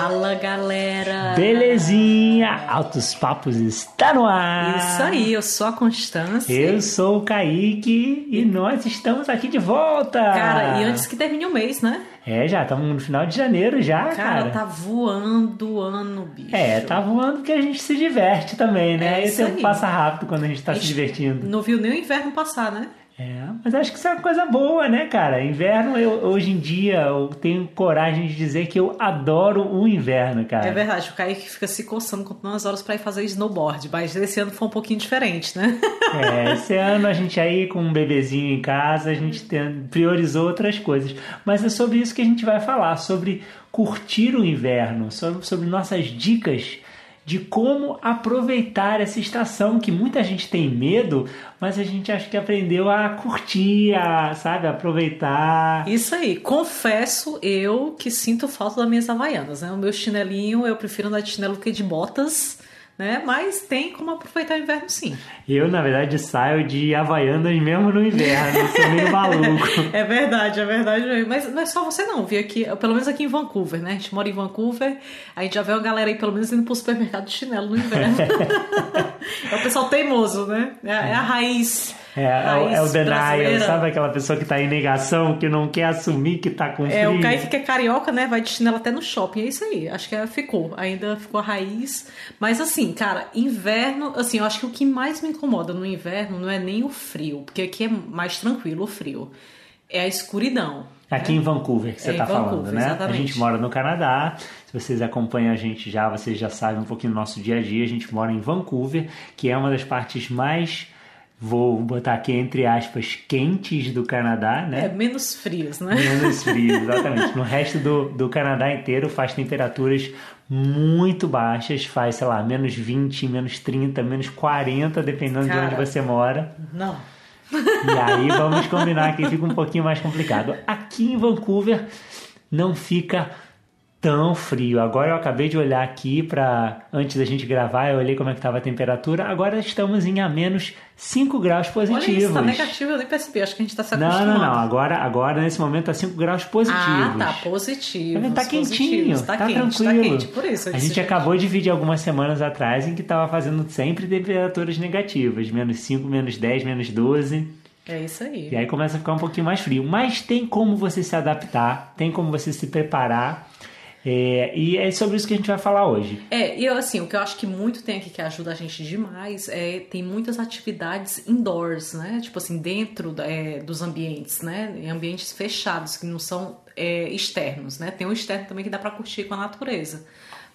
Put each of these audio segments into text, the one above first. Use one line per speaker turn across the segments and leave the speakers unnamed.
Fala galera!
Belezinha! Altos Papos está no ar!
Isso aí, eu sou a Constância.
Eu sou o Kaique e nós estamos aqui de volta!
Cara, e antes que termine o mês, né?
É, já estamos no final de janeiro já, cara.
Cara, tá voando o ano, bicho.
É, tá voando porque a gente se diverte também, né?
É
e o
isso
tempo
aí.
passa rápido quando a gente tá
A
se
gente
divertindo.
Não viu nem o inverno passar, né?
É, mas acho que isso é uma coisa boa, né, cara? Inverno, eu, hoje em dia, eu tenho coragem de dizer que eu adoro o inverno, cara.
É verdade, o Kaique fica se coçando contando as horas pra ir fazer snowboard, mas esse ano foi um pouquinho diferente, né?
É, esse ano a gente aí com um bebezinho em casa, a gente tem- priorizou outras coisas. Mas é sobre isso que a gente vai falar, sobre curtir o inverno, sobre, sobre nossas dicas de como aproveitar essa estação que muita gente tem medo, mas a gente acha que aprendeu a curtir, a, sabe, aproveitar.
Isso aí, confesso eu que sinto falta das minhas havaianas, né? O meu chinelinho, eu prefiro andar de chinelo que de botas, né? Mas tem como aproveitar o inverno sim.
Eu, na verdade, saio de Havaianas mesmo no inverno, sou meio maluco.
É verdade, é verdade. Mas não é só você não, vi aqui, pelo menos aqui em Vancouver, né? A gente mora em Vancouver, a gente já vê uma galera aí pelo menos indo pro supermercado de chinelo no inverno. é o pessoal teimoso, né? É, é a raiz.
É, é, o- é denial, sabe aquela pessoa que tá em negação, que não quer assumir que tá com frio?
É, o Kaique que é carioca, né? Vai de chinelo até no shopping. É isso aí. Acho que é- ficou. Ainda ficou a raiz. Mas assim, cara, inverno, assim, eu acho que o que mais me incomoda no inverno não é nem o frio, porque aqui é mais tranquilo o frio. É a escuridão.
Aqui em Vancouver que você
É, em
tá
Vancouver,
falando, né? A
exatamente.
gente mora no Canadá. Se vocês acompanham a gente já, vocês já sabem um pouquinho do nosso dia a dia. A gente mora em Vancouver, que é uma das partes mais, vou botar aqui entre aspas, quentes do Canadá,
É
né?
menos frios, né?
Menos frio, exatamente. No resto do, do Canadá inteiro faz temperaturas muito baixas, faz, sei lá, menos 20, menos 30, menos 40, dependendo de
Cara.
onde você mora.
Não.
E aí vamos combinar que fica um pouquinho mais complicado. Aqui em Vancouver não fica tão frio. Agora eu acabei de olhar aqui para antes da gente gravar, eu olhei como é que estava a temperatura. Agora estamos em a menos 5 graus positivos.
Olha isso, tá negativo, eu nem percebi. Acho que a gente tá se
Não,
acostumando.
não, não. Agora, agora nesse momento tá 5 graus positivos.
Ah, tá positivo.
Tá quentinho, tá,
quente,
tranquilo.
Tá quente, por isso.
a gente acabou de vir de algumas semanas atrás em que tava fazendo sempre temperaturas negativas, menos 5, menos 10, menos 12.
É isso aí.
E aí começa a ficar um pouquinho mais frio. Mas tem como você se adaptar, tem como você se preparar. É, e é sobre isso que a gente vai falar hoje.
É, e assim, o que eu acho que muito tem aqui que ajuda a gente demais é tem muitas atividades indoors, né? Tipo assim, dentro é, dos ambientes, né? Em ambientes fechados, que não são é, externos, né? Tem um externo também que dá pra curtir com a natureza.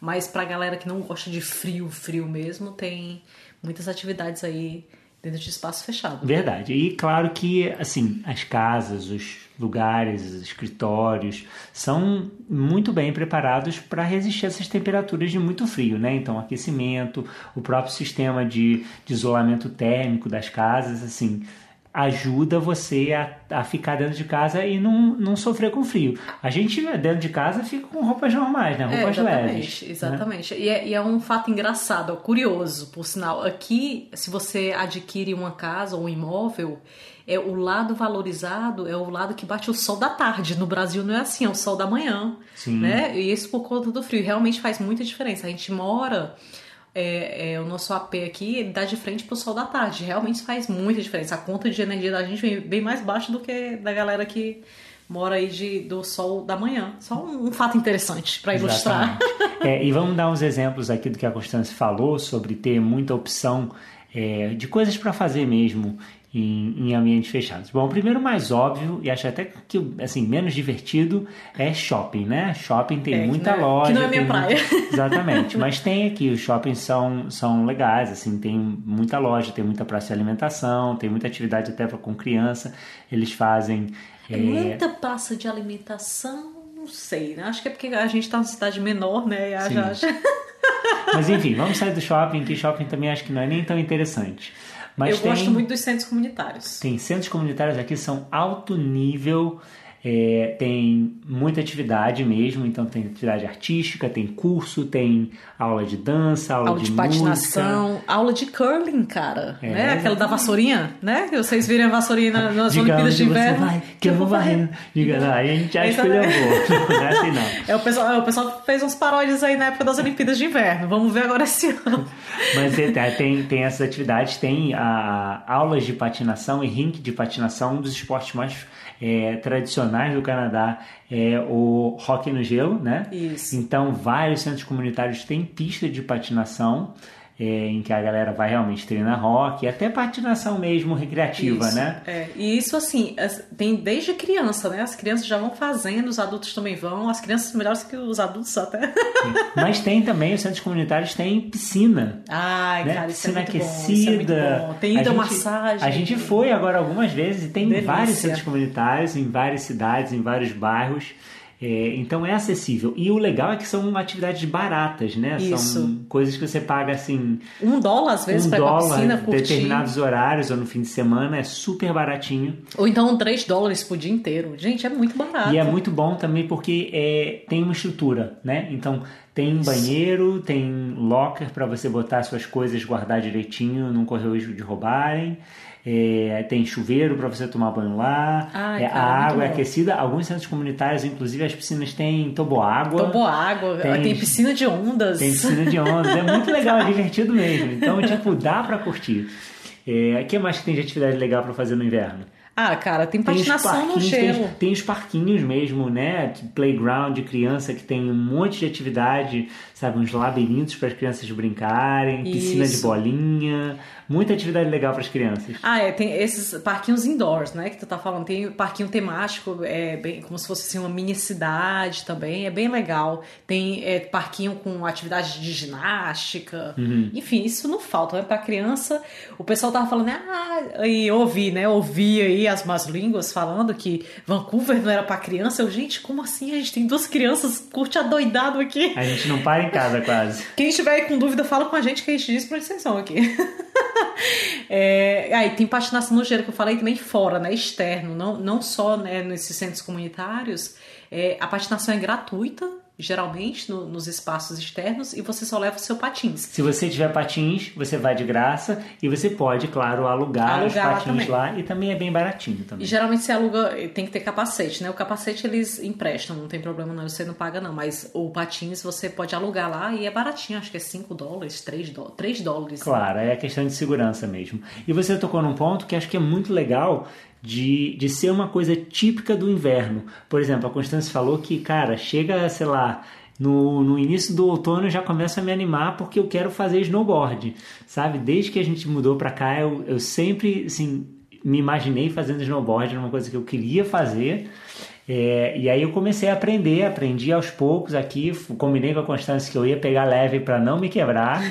Mas pra galera que não gosta de frio, frio mesmo, tem muitas atividades aí dentro de espaço fechado.
Verdade. E claro que, assim, as casas, os lugares, os escritórios são muito bem preparados para resistir a essas temperaturas de muito frio, né? Então, aquecimento, o próprio sistema de, de isolamento térmico das casas, assim, ajuda você a, a ficar dentro de casa e não, não sofrer com frio. A gente dentro de casa fica com roupas normais, né?
É,
Roupas
exatamente,
leves. né?
exatamente. E, é, e é um fato engraçado, ó, curioso, por sinal. Aqui, se você adquire uma casa ou um imóvel, é o lado valorizado é o lado que bate o sol da tarde. No Brasil não é assim, é o sol da manhã,
Sim.
né? E isso por conta do frio. Realmente faz muita diferença. A gente mora é, é, o nosso AP aqui dá de frente pro sol da tarde. Realmente faz muita diferença. A conta de energia da gente vem bem mais baixa do que da galera que mora aí de, do sol da manhã. Só um, um fato interessante para ilustrar.
É, e vamos dar uns exemplos aqui do que a Constância falou sobre ter muita opção é, de coisas para fazer mesmo em, em ambientes fechados. Bom, o primeiro mais óbvio, e acho até que assim, menos divertido, é shopping, né? Shopping tem
É, que
muita
não é-
loja.
que não é minha praia.
muito- Exatamente. Mas tem aqui, os shoppings são, são legais, assim, tem muita loja, tem muita praça de alimentação, tem muita atividade até pra, com criança. Eles fazem. é,
Muita praça de alimentação, não sei, né? Acho que é porque a gente tá numa cidade menor, né? E a
Sim. Mas enfim, vamos sair do shopping, que shopping também acho que não é nem tão interessante. Mas
Eu
tem,
gosto muito dos centros comunitários.
tem centros comunitários aqui são alto nível É, tem muita atividade mesmo, então tem atividade artística, tem curso, tem aula de dança, aula,
aula de,
de
patinação,
música.
aula de curling, cara, é, né? Aquela da vassourinha, né? Que vocês viram a vassourinha nas Olimpíadas de Inverno.
Vai, que eu vou varrendo. Diga, não, aí a gente já escolheu. Não é assim, não.
É, o, pessoal, é, o pessoal fez uns paródias aí na época das Olimpíadas de Inverno. Vamos ver agora esse ano.
Mas é, tem, tem essas atividades, tem a, aulas de patinação e rink de patinação, um dos esportes mais é, tradicionais do Canadá é o hockey no gelo, né?
Isso.
Então, vários centros comunitários têm pista de patinação. É, em que a galera vai realmente treinar rock, até patinação mesmo recreativa,
isso,
né?
É. E isso assim, tem desde criança, né? As crianças já vão fazendo, os adultos também vão, as crianças melhores que os adultos até.
Mas tem também, os centros comunitários têm piscina.
Ai,
né?
cara,
piscina
isso é
aquecida.
Bom, é. Tem hidromassagem.
A gente foi agora algumas vezes e tem
Delícia.
vários centros comunitários em várias cidades, em vários bairros. É, então é acessível. E o legal é que são atividades baratas, né?
Isso.
São coisas que você paga assim.
Um dólar às vezes
um
para
dólar,
piscina curtir.
determinados horários ou no fim de semana, é super baratinho.
Ou então 3 dólares por dia inteiro. Gente, é muito barato.
E é muito bom também porque é, tem uma estrutura, né? Então tem banheiro, tem locker para você botar suas coisas, guardar direitinho, não correr o risco de roubarem. É, tem chuveiro para você tomar banho lá.
Ai,
é,
cara,
a água é aquecida. Alguns centros comunitários, inclusive as piscinas têm toboágua.
Toboágua,
Tem-
tem, piscina de ondas.
Tem piscina de ondas. É muito legal, é divertido mesmo. Então, tipo, dá para curtir. É, O que mais que tem de atividade legal para fazer no inverno?
Ah, cara, tem
Tem
patinação no
parquinhos,
gelo.
Tem, tem os parquinhos mesmo, né? Playground de criança que tem um monte de atividade, sabe? Uns labirintos para as crianças brincarem, piscina de
Isso.
bolinha, muita atividade legal para as crianças.
Ah, é, tem esses parquinhos indoors, né, que tu tá falando. Tem parquinho temático, é bem, como se fosse assim, uma mini cidade também, é bem legal. Tem é, parquinho com atividade de ginástica.
Uhum.
Enfim, isso não falta, né? Pra criança, o pessoal tava falando, ah, e ouvi, né, ouvi aí as más línguas falando que Vancouver não era pra criança. Eu, gente, como assim? A gente tem duas crianças, curte adoidado aqui.
A gente não para em casa quase.
Quem estiver aí com dúvida, fala com a gente que a gente diz pra onde vocês são aqui. É, aí tem patinação no gelo que eu falei também fora, né? Externo, não, não só né, nesses centros comunitários. É, a patinação é gratuita, geralmente, no- nos espaços externos, e você só leva o seu patins.
Se você tiver patins, você vai de graça e você pode, claro, alugar, os
Alugar lá
patins
também.
lá e também é bem baratinho
E
também.
geralmente você aluga, tem que ter capacete, né? O capacete eles emprestam, não tem problema não, você não paga não. Mas o patins você pode alugar lá e é baratinho, acho que é 5 dólares, 3 dólares. 3 dólares.
Claro, é questão de segurança mesmo. E você tocou num ponto que acho que é muito legal de, de ser uma coisa típica do inverno. Por exemplo, a Constância falou que, cara, chega, sei lá, no, no início do outono eu já começo a me animar porque eu quero fazer snowboard, sabe? Desde que a gente mudou pra cá, eu, eu sempre, assim, me imaginei fazendo snowboard, era uma coisa que eu queria fazer. É, e aí eu comecei a aprender, aprendi aos poucos aqui, combinei com a Constância que eu ia pegar leve para não me quebrar.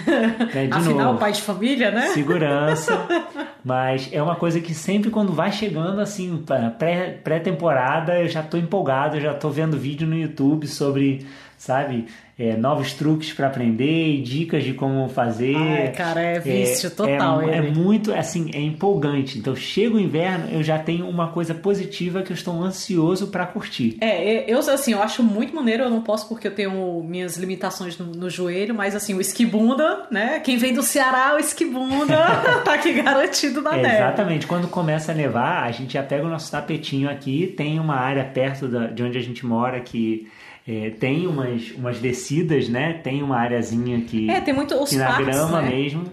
né, de
Afinal,
novo
pai de família, né?
segurança, mas é uma coisa que sempre quando vai chegando assim, pra pré- pré-temporada, eu já tô empolgado, eu já tô vendo vídeo no YouTube sobre, sabe, é, novos truques para aprender e dicas de como fazer.
Ai, cara, é vício total
É, é muito, assim, é empolgante. Então, chega o inverno, eu já tenho uma coisa positiva que eu estou ansioso para curtir.
É, eu assim, eu acho muito maneiro, eu não posso porque eu tenho minhas limitações no, no joelho, mas assim, o esquibunda, né? Quem vem do Ceará, o esquibunda tá aqui garantido na
É,
neve.
exatamente. Quando começa a nevar, a gente já pega o nosso tapetinho aqui. Tem uma área perto da- de onde a gente mora que é, tem umas, umas descidas, né? Tem uma areazinha que,
É, tem muito os
que na
parques,
grama
né?
mesmo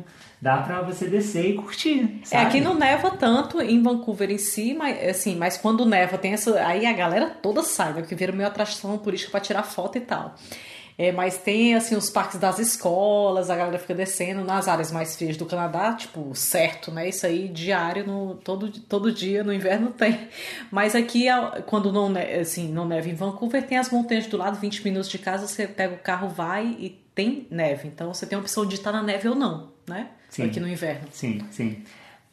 dá pra você descer e curtir.
É,
Sabe?
aqui não neva tanto em Vancouver em si, mas assim, mas quando neva tem essa. Aí a galera toda sai, né? Porque vira meio atração turística pra tirar foto e tal. É, mas tem assim os parques das escolas, a galera fica descendo nas áreas mais frias do Canadá, tipo, certo, né? Isso aí diário, no, todo, todo dia no inverno tem. Mas aqui, quando não, assim, não neva em Vancouver, tem as montanhas do lado, 20 minutos de casa, você pega o carro, vai e tem neve. Então você tem a opção de estar na neve ou não, né?
Sim.
Aqui no inverno.
Sim, sim.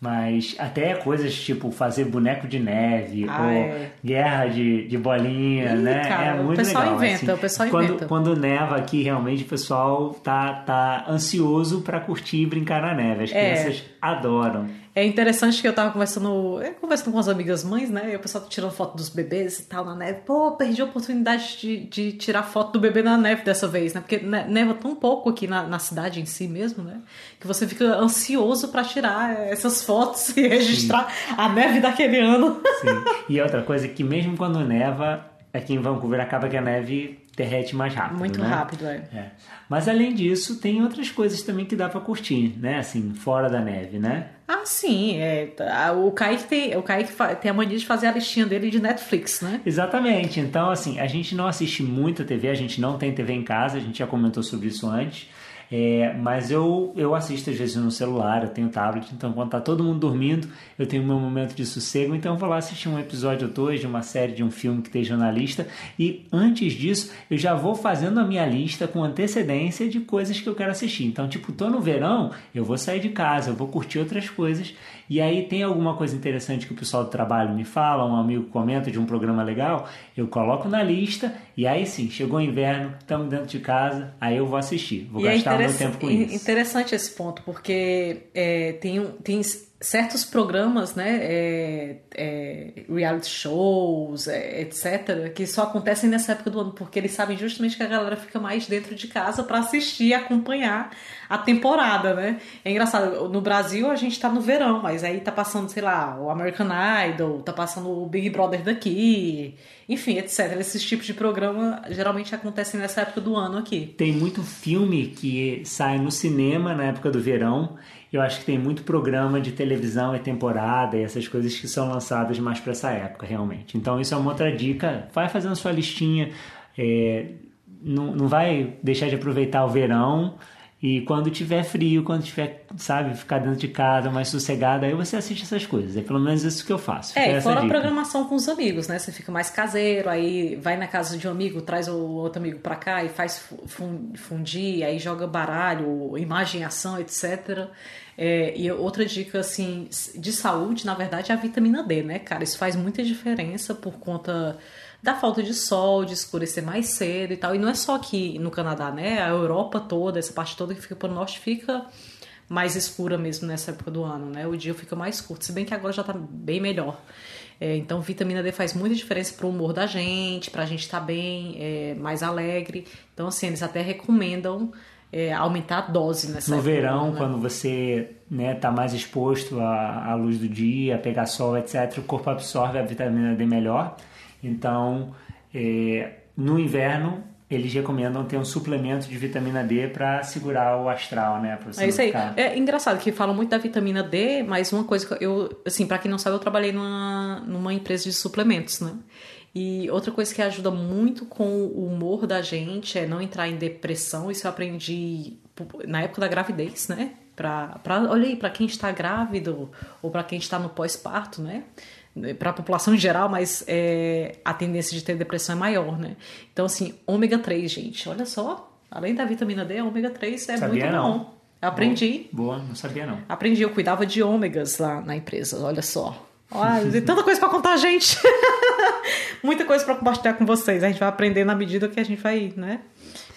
Mas até coisas tipo fazer boneco de neve
Ah,
ou
é.
guerra de, de bolinha,
Ih,
né?
cara,
é
o
muito
pessoal
legal.
inventa,
assim.
o pessoal
quando,
inventa.
Quando neva aqui, realmente o pessoal tá, tá ansioso para curtir e brincar na neve. As
É.
crianças adoram.
É interessante que eu tava conversando, eu conversando com as amigas mães, né? E o pessoal tá tirando foto dos bebês e tal na neve. Pô, perdi a oportunidade de, de tirar foto do bebê na neve dessa vez, né? Porque ne- neva tão pouco aqui na, na cidade em si mesmo, né? Que você fica ansioso pra tirar essas fotos e registrar a neve daquele ano.
Sim. e outra coisa é que mesmo quando neva, aqui em Vancouver acaba que a neve derrete mais rápido.
Muito
né?
rápido, é.
É. Mas além disso, tem outras coisas também que dá pra curtir, né? Assim, fora da neve, né?
Ah, sim. É, o Kaique, tem, o Kaique tem a mania de fazer a listinha dele de Netflix, né?
Exatamente. Então, assim, a gente não assiste muita TV, a gente não tem TV em casa, a gente já comentou sobre isso antes. É, mas eu, eu assisto às vezes no celular, eu tenho tablet, então quando tá todo mundo dormindo, eu tenho meu momento de sossego, então eu vou lá assistir um episódio ou dois de uma série, de um filme que esteja na lista. E antes disso, eu já vou fazendo a minha lista com antecedência de coisas que eu quero assistir. Então, tipo, tô no verão, eu vou sair de casa, eu vou curtir outras coisas. E aí tem alguma coisa interessante que o pessoal do trabalho me fala, um amigo comenta de um programa legal, eu coloco na lista e aí sim, chegou o inverno, estamos dentro de casa, aí eu vou assistir, vou
E é
gastar o meu tempo com isso.
interessante esse ponto, porque é, tem, um- tem certos programas, né, é, é, reality shows, é, etc., que só acontecem nessa época do ano, porque eles sabem justamente que a galera fica mais dentro de casa para assistir acompanhar a temporada, né? É engraçado, no Brasil a gente tá no verão, mas aí tá passando, sei lá, o American Idol, tá passando o Big Brother daqui, enfim, etc. Esses tipos de programa geralmente acontecem nessa época do ano aqui.
Tem muito filme que sai no cinema na época do verão. Eu acho que tem muito programa de televisão e temporada e essas coisas que são lançadas mais para essa época, realmente. Então, isso é uma outra dica. Vai fazendo sua listinha. é, não, não vai deixar de aproveitar o verão. E quando tiver frio, quando tiver, sabe, ficar dentro de casa mais sossegado, aí você assiste essas coisas. É pelo menos isso que eu faço.
É, e fora a programação com os amigos, né? Você fica mais caseiro, aí vai na casa de um amigo, traz o outro amigo pra cá e faz fu- fun- fundir, aí joga baralho, imagem, ação, etc. É, e outra dica, assim, de saúde, na verdade, é a vitamina D, né, cara? Isso faz muita diferença por conta da falta de sol, de escurecer mais cedo e tal. E não é só aqui no Canadá, né? A Europa toda, essa parte toda que fica pro norte, fica mais escura mesmo nessa época do ano, né? O dia fica mais curto, se bem que agora já tá bem melhor. É, então, vitamina D faz muita diferença pro humor da gente, pra gente estar bem, é, mais alegre. Então, assim, eles até recomendam é, aumentar a dose nessa
No verão,
né?
quando você né, tá mais exposto à, à luz do dia, a pegar sol, etc., o corpo absorve a vitamina D melhor. Então, é, no inverno, eles recomendam ter um suplemento de vitamina D para segurar o astral, né? Pra você
É isso aí.
ficar-
É engraçado que falam muito da vitamina D, mas uma coisa que eu, assim, para quem não sabe, eu trabalhei numa, numa empresa de suplementos, né? E outra coisa que ajuda muito com o humor da gente é não entrar em depressão. Isso eu aprendi na época da gravidez, né? Pra, pra, olha aí, para quem está grávido ou para quem está no pós-parto, né? Para a população em geral, mas é, a tendência de ter depressão é maior, né? Então, assim, ômega 3, gente, olha só. Além da vitamina D, a ômega 3 é
Sabia
muito
não.
bom. Eu aprendi.
Boa, não sabia não.
Aprendi, eu cuidava de ômegas lá na empresa, olha só. Olha, tem tanta coisa pra contar, gente. Muita coisa pra compartilhar com vocês. A gente vai aprender na medida que a gente vai, né,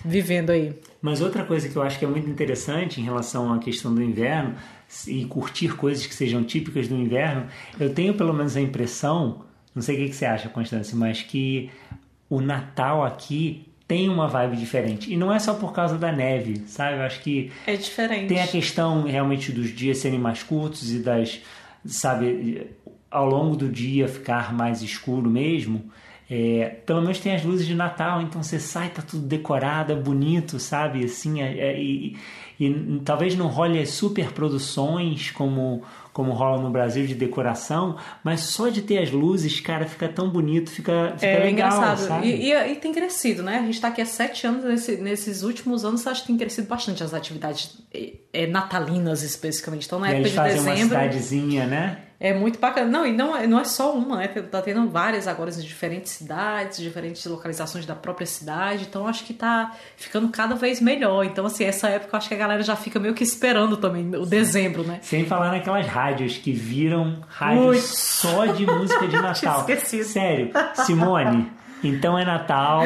vivendo aí.
Mas outra coisa que eu acho que é muito interessante em relação à questão do inverno e curtir coisas que sejam típicas do inverno, eu tenho pelo menos a impressão, não sei o que que você acha, Constância, mas que o Natal aqui tem uma vibe diferente. E não é só por causa da neve, sabe? Eu acho que
É diferente.
tem a questão realmente dos dias serem mais curtos e das, sabe, ao longo do dia ficar mais escuro mesmo. É, pelo menos tem as luzes de Natal, então você sai, tá tudo decorado, é bonito, sabe? Assim, é- é- e, e- talvez não role as super produções como, como rola no Brasil de decoração, mas só de ter as luzes, cara, fica tão bonito, fica, fica
É
legal,
engraçado.
sabe?
E, e- e tem crescido, né? A gente tá aqui há sete anos, nesse- nesses últimos anos, acho que tem crescido bastante as atividades é, é, natalinas, especificamente. Então, na
E
época
eles
de
fazem uma
dezembro.
cidadezinha, né?
É muito bacana. Não, e não, é, não é só uma, né? Tá tendo várias agora em diferentes cidades, diferentes localizações da própria cidade. Então acho que tá ficando cada vez melhor. Então, assim, essa época eu acho que a galera já fica meio que esperando também o dezembro, né?
Sem falar naquelas rádios que viram rádios Ui. só de música de Natal.
Esqueci.
Sério, Simone. Então é Natal.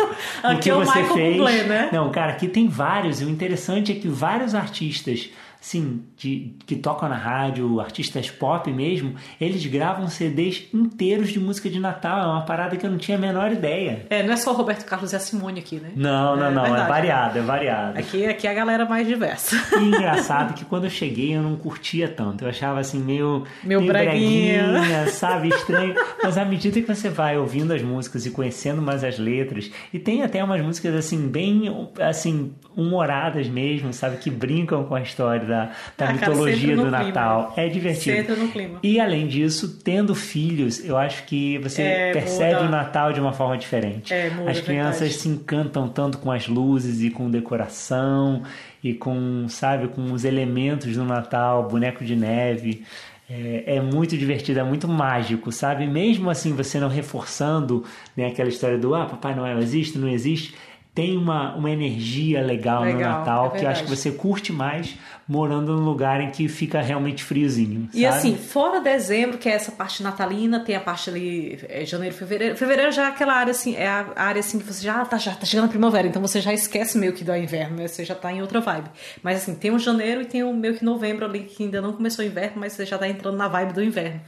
aqui o que é o você Michael fez. Bublé, né?
Não, cara, aqui tem vários. O interessante é que vários artistas sim, de, que tocam na rádio, artistas pop mesmo, eles gravam CDs inteiros de música de Natal. É uma parada que eu não tinha a menor ideia.
É, não é só o Roberto Carlos e a Simone aqui, né?
Não, não, é, não. É verdade, é variado, é variado.
Aqui, aqui é a galera mais diversa.
E engraçado que quando eu cheguei eu não curtia tanto. Eu achava assim meio.
Meu
meio
breguinha.
breguinha, sabe? Estranho. Mas à medida que você vai ouvindo as músicas e conhecendo mais as letras, e tem até umas músicas assim, bem assim, humoradas mesmo, sabe? Que brincam com a história da, da ah, mitologia do Natal. É divertido.
Você entra no clima.
E além disso, tendo filhos, eu acho que você é, percebe muda. o Natal de uma forma diferente.
É, muda,
as crianças
verdade.
se encantam tanto com as luzes e com decoração e com, sabe, com os elementos do Natal, boneco de neve. É, é, muito divertido, é muito mágico, sabe? Mesmo assim, você não reforçando né, aquela história do ah, Papai Noel existe, não existe, tem uma, uma energia legal, legal no Natal é que eu acho que você curte mais morando num lugar em que fica realmente friozinho.
E assim, fora dezembro, que é essa parte natalina, tem a parte ali, é janeiro, fevereiro. Fevereiro já é aquela área assim, é a área assim que você já tá, já tá chegando a primavera, então você já esquece meio que do inverno, né? Você já tá em outra vibe. Mas assim, tem o janeiro e tem o meio que novembro ali, que ainda não começou o inverno, mas você já tá entrando na vibe do inverno.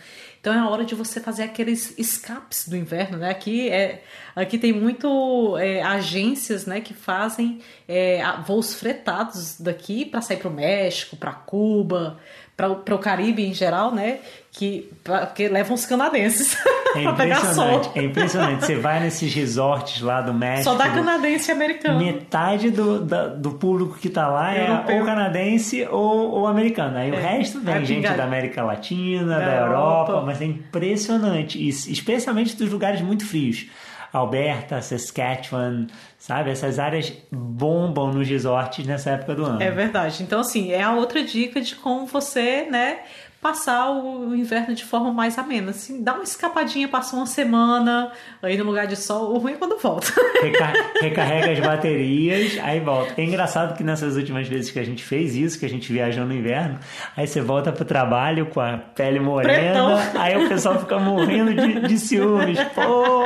Então é a hora de você fazer aqueles escapes do inverno, né? Aqui, é, aqui tem muito é, agências né, que fazem é, voos fretados daqui para sair para o México, para Cuba, para o Caribe em geral, né? Que, pra, que levam os canadenses
é sol. É impressionante. Você vai nesses resorts lá do México.
Só dá canadense e americano.
Metade do, da, do público que tá lá é Europeu. ou canadense ou, ou americano. Aí é. o resto vem é gente da América Latina, da, da Europa, Europa, mas é impressionante. E, especialmente dos lugares muito frios. Alberta, Saskatchewan, sabe? Essas áreas bombam nos resorts nessa época do ano.
É verdade. Então, assim, é a outra dica de como você, né, passar o inverno de forma mais amena. Assim, dá uma escapadinha, passa uma semana aí no lugar de sol. O ruim é quando volta.
Recar recarrega as baterias, aí volta. É engraçado que nessas últimas vezes que a gente fez isso, que a gente viajou no inverno, aí você volta pro trabalho com a pele morena, Pretão. aí o pessoal fica morrendo de, de ciúmes. Pô!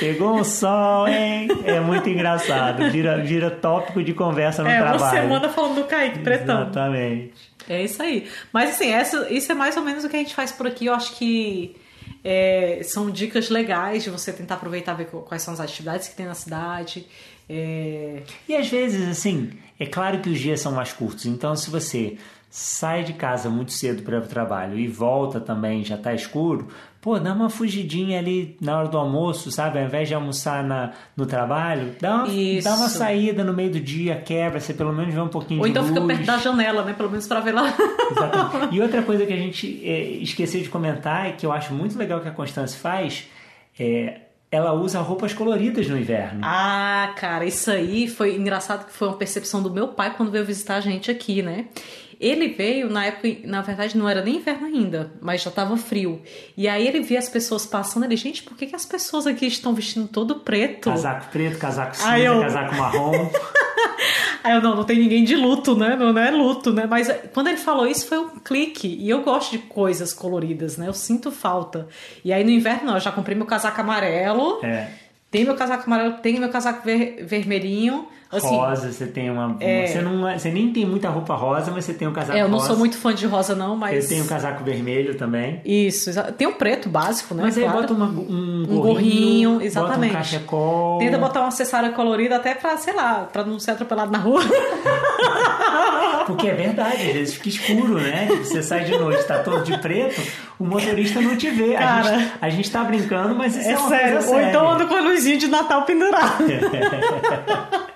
Pegou um sol, hein? É muito engraçado. Vira, vira tópico de conversa no
é,
trabalho. É,
uma semana falando do Kaique Pretão.
Exatamente.
É isso aí. Mas assim, essa, isso é mais ou menos o que a gente faz por aqui. Eu acho que é, são dicas legais de você tentar aproveitar ver quais são as atividades que tem na cidade. É...
E às vezes, assim, é claro que os dias são mais curtos. Então, se você sai de casa muito cedo para o trabalho e volta também, já está escuro, pô, dá uma fugidinha ali na hora do almoço, sabe? Ao invés de almoçar na, no trabalho, dá uma, dá uma saída no meio do dia, quebra, você pelo menos vê um pouquinho
Ou
de
então
luz.
fica perto da janela, né? Pelo menos para ver lá.
Exatamente. E outra coisa que a gente é, esqueceu de comentar e que eu acho muito legal que a Constância faz é ela usa roupas coloridas no inverno.
Ah, cara, isso aí foi engraçado que foi uma percepção do meu pai quando veio visitar a gente aqui, né? Ele veio na época, na verdade não era nem inverno ainda, mas já estava frio. E aí ele via as pessoas passando, ele, gente, por que, que as pessoas aqui estão vestindo todo preto?
Casaco preto, casaco cinza, eu... casaco marrom.
Aí eu, não, não tem ninguém de luto, né? Não, não é luto, né? Mas quando ele falou isso foi um clique. E eu gosto de coisas coloridas, né? Eu sinto falta. E aí no inverno, não, eu já comprei meu casaco amarelo.
É.
Tem meu casaco amarelo, tem meu casaco ver, vermelhinho. Assim,
rosa, você tem uma. É... Você, não, é, você nem tem muita roupa rosa, mas você tem um casaco
É, eu não
rosa.
sou muito fã de rosa, não, mas.
Eu tenho um casaco vermelho também.
Isso, tem um preto básico, né?
Mas aí
claro.
bota uma, um, um gorrinho, exatamente. Bota um cachecol.
Tenta botar uma acessória colorida até pra, sei lá, pra não ser atropelado na rua.
Porque é verdade, às vezes fica escuro, né? Você sai de noite, tá todo de preto, o motorista não te vê.
Cara,
a, gente, a gente tá brincando, mas isso é, é
sério.
coisa séria.
Ou então ando com a luzinha de Natal pendurada.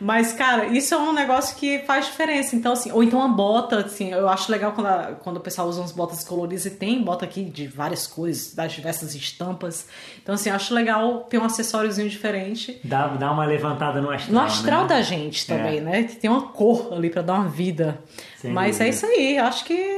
Mas, cara, isso é um negócio que faz diferença. Então, assim, ou então uma bota, assim, eu acho legal quando, a, quando o pessoal usa umas botas coloridas e tem bota aqui de várias cores, das diversas estampas. Então, assim, acho legal ter um acessóriozinho diferente.
Dá, dá uma levantada no astral.
No astral
né?
da gente também, é. né? Que tem uma cor ali para dar uma vida. Sem Mas é dúvida. é isso aí, acho que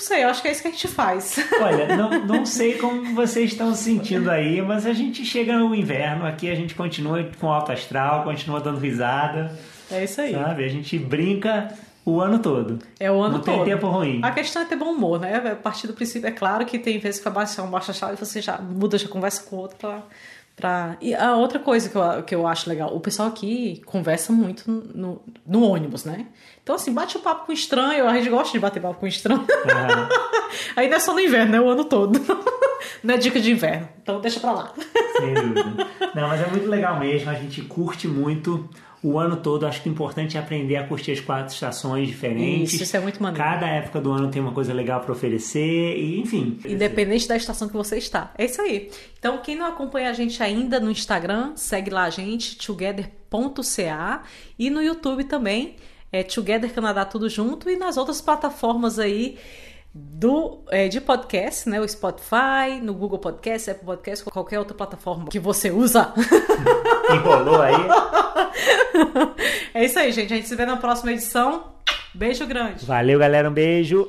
sei, eu acho que é isso que a gente faz.
Olha, não, não sei como vocês estão se sentindo aí, mas a gente chega no inverno, aqui a gente continua com alto astral, continua dando risada.
É isso aí.
Sabe? A gente brinca o ano todo.
É o ano
não
todo.
Não tem tempo ruim.
A questão é ter bom humor, né? A partir do princípio, é claro que tem vezes que vai baixar um baixo astral e você já muda, já conversa com o outro pra Pra... E a outra coisa que eu, que eu acho legal, o pessoal aqui conversa muito no, no ônibus, né? Então, assim, bate o papo com estranho, a gente gosta de bater papo com estranho. Uhum. Aí não é só no inverno, é o ano todo. Não é dica de inverno, então deixa pra lá.
Sem dúvida. Não, mas é muito legal mesmo, a gente curte muito o ano todo. Acho que o importante é aprender a curtir as quatro estações diferentes.
Isso, isso é muito maneiro.
Cada época do ano tem uma coisa legal para oferecer e, enfim.
Independente da estação que você está. É isso aí. Então, quem não acompanha a gente ainda no Instagram, segue lá a gente, together.ca e no YouTube também, é Together Canadá Tudo Junto e nas outras plataformas aí do, é, de podcast, né? O Spotify, no Google Podcast, Apple Podcast, qualquer outra plataforma que você usa.
Enrolou aí.
é isso aí, gente. A gente se vê na próxima edição. Beijo grande.
Valeu, galera. Um beijo.